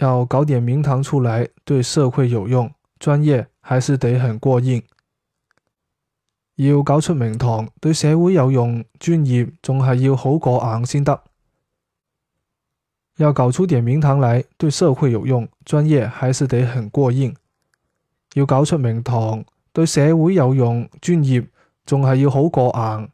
要搞点名堂出嚟对社会有用专业还是得很过硬。要搞出名堂对社会有用专业仲系要好过硬先得。要搞出点名堂嚟对社会有用专业还是得很过硬。要搞出名堂对社会有用专业仲系要好过硬